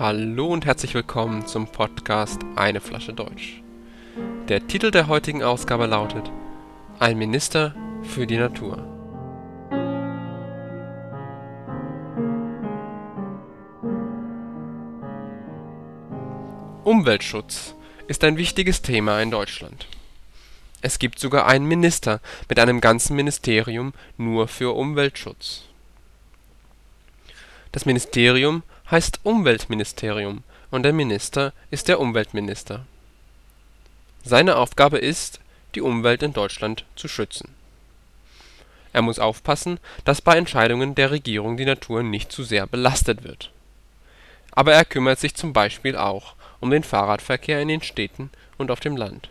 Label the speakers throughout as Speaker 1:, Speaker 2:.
Speaker 1: Hallo und herzlich willkommen zum Podcast Eine Flasche Deutsch. Der Titel der heutigen Ausgabe lautet Ein Minister für die Natur. Umweltschutz ist ein wichtiges Thema in Deutschland. Es gibt sogar einen Minister mit einem ganzen Ministerium nur für Umweltschutz. Das Ministerium heißt Umweltministerium und der Minister ist der Umweltminister. Seine Aufgabe ist, die Umwelt in Deutschland zu schützen. Er muss aufpassen, dass bei Entscheidungen der Regierung die Natur nicht zu sehr belastet wird. Aber er kümmert sich zum Beispiel auch um den Fahrradverkehr in den Städten und auf dem Land.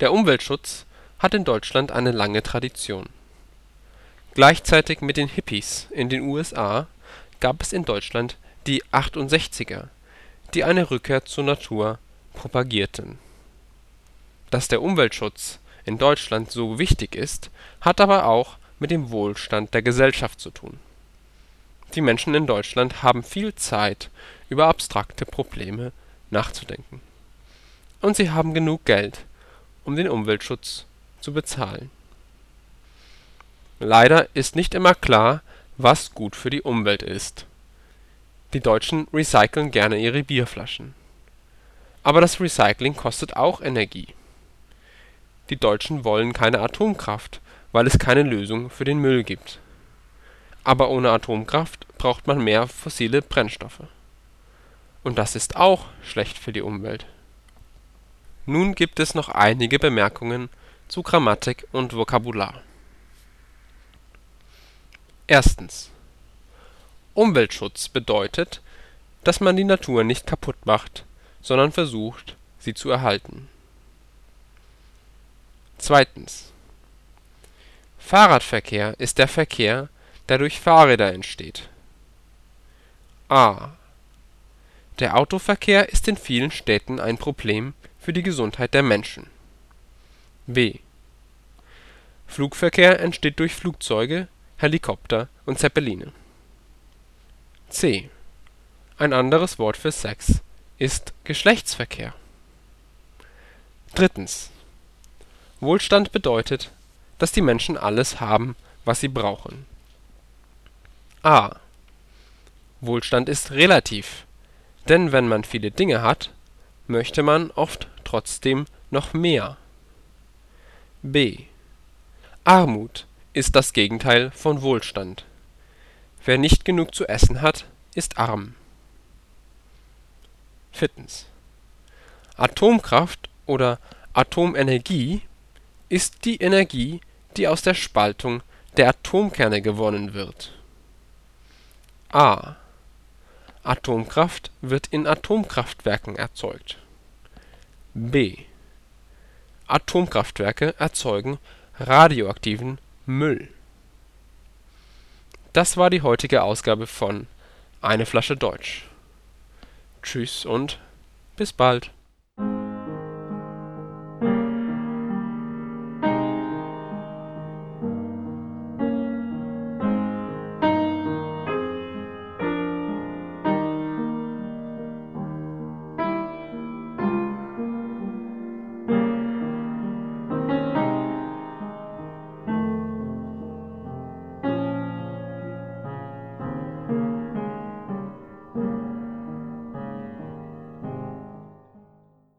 Speaker 1: Der Umweltschutz hat in Deutschland eine lange Tradition Gleichzeitig mit den Hippies in den USA gab es in Deutschland die 68er, die eine Rückkehr zur Natur propagierten. Dass der Umweltschutz in Deutschland so wichtig ist, hat aber auch mit dem Wohlstand der Gesellschaft zu tun. Die Menschen in Deutschland haben viel Zeit, über abstrakte Probleme nachzudenken. Und sie haben genug Geld, um den Umweltschutz zu bezahlen Leider ist nicht immer klar, was gut für die Umwelt ist. Die Deutschen recyceln gerne ihre Bierflaschen. Aber das Recycling kostet auch Energie. Die Deutschen wollen keine Atomkraft, weil es keine Lösung für den Müll gibt. Aber ohne Atomkraft braucht man mehr fossile Brennstoffe. Und das ist auch schlecht für die Umwelt. Nun gibt es noch einige Bemerkungen zu Grammatik und Vokabular Erstens. Umweltschutz bedeutet, dass man die Natur nicht kaputt macht, sondern versucht, sie zu erhalten. Zweitens. Fahrradverkehr ist der Verkehr, der durch Fahrräder entsteht. a. Der Autoverkehr ist in vielen Städten ein Problem für die Gesundheit der Menschen. b. Flugverkehr entsteht durch Flugzeuge Helikopter und Zeppeline. C. Ein anderes Wort für Sex ist Geschlechtsverkehr. Wohlstand bedeutet, dass die Menschen alles haben, was sie brauchen. A. Wohlstand ist relativ, denn wenn man viele Dinge hat, möchte man oft trotzdem noch mehr. B. Armut ist das Gegenteil von Wohlstand. Wer nicht genug zu essen hat, ist arm. Atomkraft oder Atomenergie ist die Energie, die aus der Spaltung der Atomkerne gewonnen wird. a. Atomkraft wird in Atomkraftwerken erzeugt. b. Atomkraftwerke erzeugen radioaktiven Müll. Das war die heutige Ausgabe von Eine Flasche Deutsch. Tschüss und bis bald